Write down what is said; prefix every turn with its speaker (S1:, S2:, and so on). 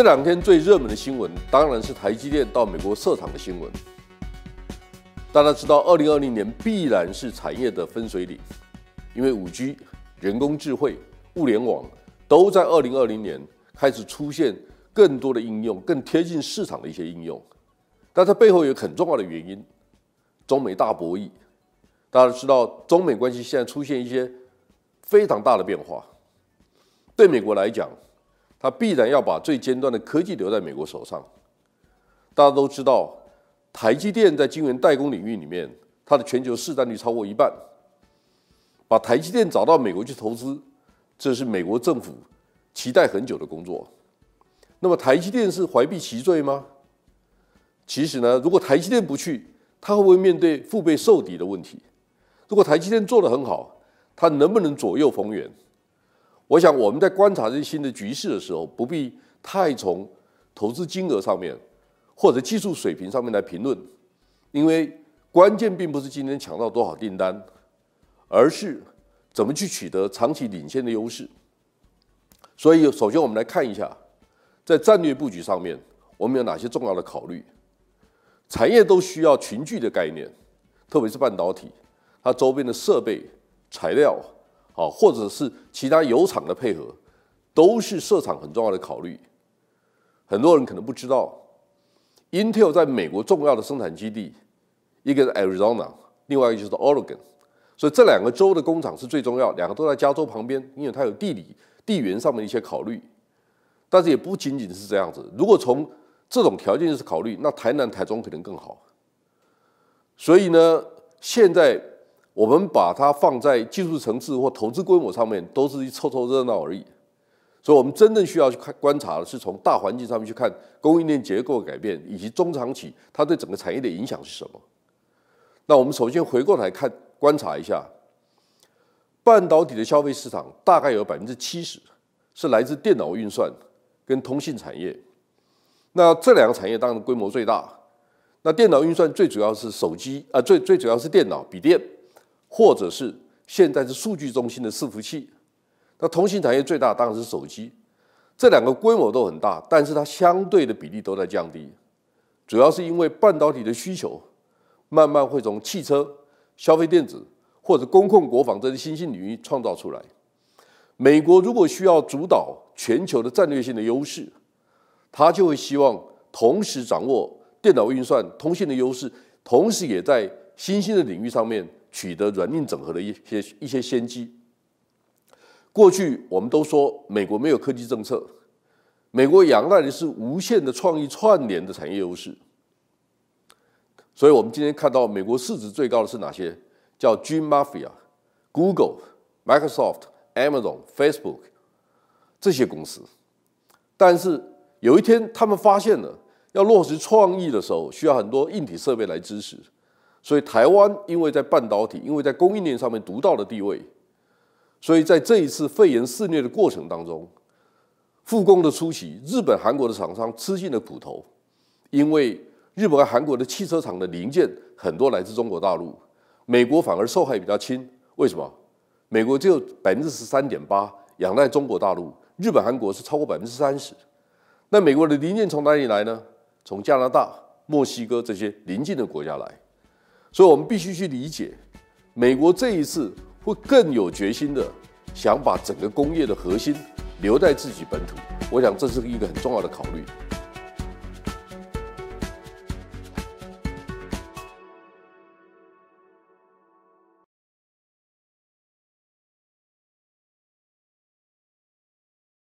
S1: 这两天最热门的新闻当然是台积电到美国设厂的新闻。大家知道，二零二零年必然是产业的分水岭，因为五 G、人工智慧、物联网都在二零二零年开始出现更多的应用，更贴近市场的一些应用。但它背后有很重要的原因，中美大博弈。大家知道，中美关系现在出现一些非常大的变化。对美国来讲，它必然要把最尖端的科技留在美国手上。大家都知道。台积电在晶圆代工领域里面，它的全球市占率超过一半。把台积电找到美国去投资，这是美国政府期待很久的工作。那么台积电是怀璧其罪吗？其实呢，如果台积电不去，它会不会面对腹背受敌的问题？如果台积电做得很好，它能不能左右逢源？我想我们在观察这些新的局势的时候，不必太从投资金额上面。或者技术水平上面来评论，因为关键并不是今天抢到多少订单，而是怎么去取得长期领先的优势。所以，首先我们来看一下，在战略布局上面，我们有哪些重要的考虑？产业都需要群聚的概念，特别是半导体，它周边的设备、材料，啊，或者是其他油厂的配合，都是设厂很重要的考虑。很多人可能不知道。Intel 在美国重要的生产基地，一个是 Arizona，另外一个就是 Oregon，所以这两个州的工厂是最重要，两个都在加州旁边，因为它有地理、地缘上面的一些考虑。但是也不仅仅是这样子，如果从这种条件是考虑，那台南、台中可能更好。所以呢，现在我们把它放在技术层次或投资规模上面，都是凑凑热闹而已。所以，我们真正需要去看观察的是从大环境上面去看供应链结构改变，以及中长期它对整个产业的影响是什么。那我们首先回过来看观察一下，半导体的消费市场大概有百分之七十是来自电脑运算跟通信产业。那这两个产业当然规模最大。那电脑运算最主要是手机啊，最最主要是电脑、笔电，或者是现在是数据中心的伺服器。那通信产业最大当然是手机，这两个规模都很大，但是它相对的比例都在降低，主要是因为半导体的需求慢慢会从汽车、消费电子或者公控国防这些新兴领域创造出来。美国如果需要主导全球的战略性的优势，它就会希望同时掌握电脑运算、通信的优势，同时也在新兴的领域上面取得软硬整合的一些一些先机。过去我们都说美国没有科技政策，美国仰赖的是无限的创意串联的产业优势。所以，我们今天看到美国市值最高的是哪些？叫 G Mafia、Google、Microsoft、Amazon、Facebook 这些公司。但是有一天，他们发现了要落实创意的时候，需要很多硬体设备来支持。所以，台湾因为在半导体、因为在供应链上面独到的地位。所以在这一次肺炎肆虐的过程当中，复工的初期，日本、韩国的厂商吃尽了苦头，因为日本和韩国的汽车厂的零件很多来自中国大陆，美国反而受害比较轻。为什么？美国只有百分之十三点八仰赖中国大陆，日本、韩国是超过百分之三十。那美国的零件从哪里来呢？从加拿大、墨西哥这些邻近的国家来。所以我们必须去理解，美国这一次。会更有决心的想把整个工业的核心留在自己本土，我想这是一个很重要的考虑。